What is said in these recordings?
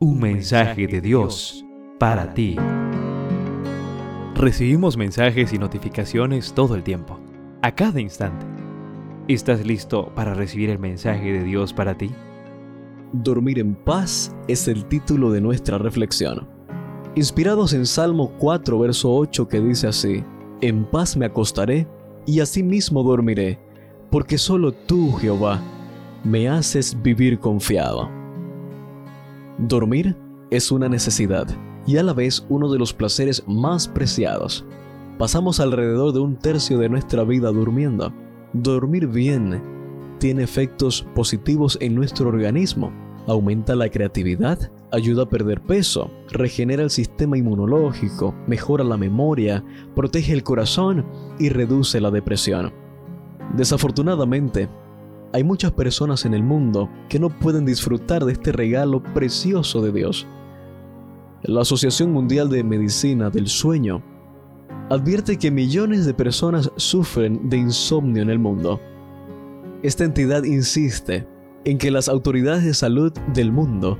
Un mensaje de Dios para ti. Recibimos mensajes y notificaciones todo el tiempo, a cada instante. ¿Estás listo para recibir el mensaje de Dios para ti? Dormir en paz es el título de nuestra reflexión. Inspirados en Salmo 4, verso 8 que dice así, En paz me acostaré y asimismo dormiré, porque solo tú, Jehová, me haces vivir confiado. Dormir es una necesidad y a la vez uno de los placeres más preciados. Pasamos alrededor de un tercio de nuestra vida durmiendo. Dormir bien tiene efectos positivos en nuestro organismo. Aumenta la creatividad, ayuda a perder peso, regenera el sistema inmunológico, mejora la memoria, protege el corazón y reduce la depresión. Desafortunadamente, hay muchas personas en el mundo que no pueden disfrutar de este regalo precioso de Dios. La Asociación Mundial de Medicina del Sueño advierte que millones de personas sufren de insomnio en el mundo. Esta entidad insiste en que las autoridades de salud del mundo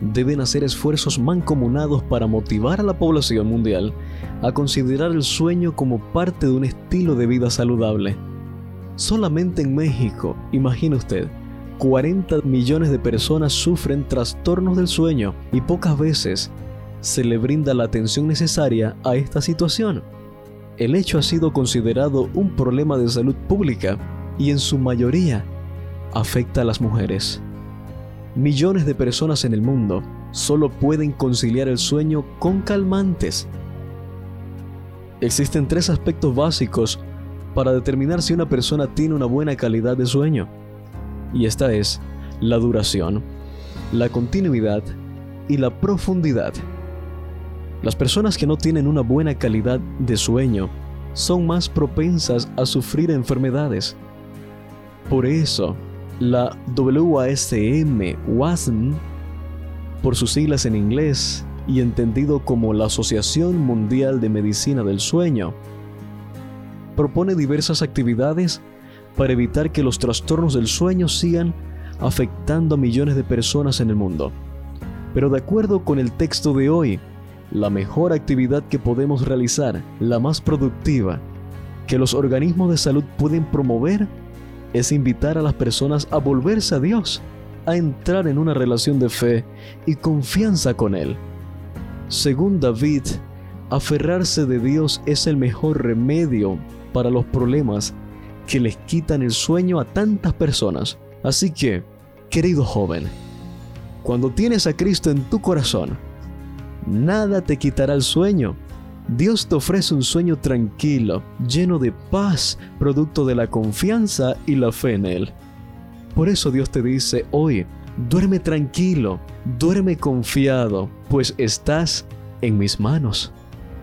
deben hacer esfuerzos mancomunados para motivar a la población mundial a considerar el sueño como parte de un estilo de vida saludable. Solamente en México, imagine usted, 40 millones de personas sufren trastornos del sueño y pocas veces se le brinda la atención necesaria a esta situación. El hecho ha sido considerado un problema de salud pública y en su mayoría afecta a las mujeres. Millones de personas en el mundo solo pueden conciliar el sueño con calmantes. Existen tres aspectos básicos para determinar si una persona tiene una buena calidad de sueño. Y esta es la duración, la continuidad y la profundidad. Las personas que no tienen una buena calidad de sueño son más propensas a sufrir enfermedades. Por eso, la WASM, WASM, por sus siglas en inglés y entendido como la Asociación Mundial de Medicina del Sueño, propone diversas actividades para evitar que los trastornos del sueño sigan afectando a millones de personas en el mundo. Pero de acuerdo con el texto de hoy, la mejor actividad que podemos realizar, la más productiva, que los organismos de salud pueden promover, es invitar a las personas a volverse a Dios, a entrar en una relación de fe y confianza con Él. Según David, aferrarse de Dios es el mejor remedio para los problemas que les quitan el sueño a tantas personas. Así que, querido joven, cuando tienes a Cristo en tu corazón, nada te quitará el sueño. Dios te ofrece un sueño tranquilo, lleno de paz, producto de la confianza y la fe en Él. Por eso Dios te dice hoy, duerme tranquilo, duerme confiado, pues estás en mis manos.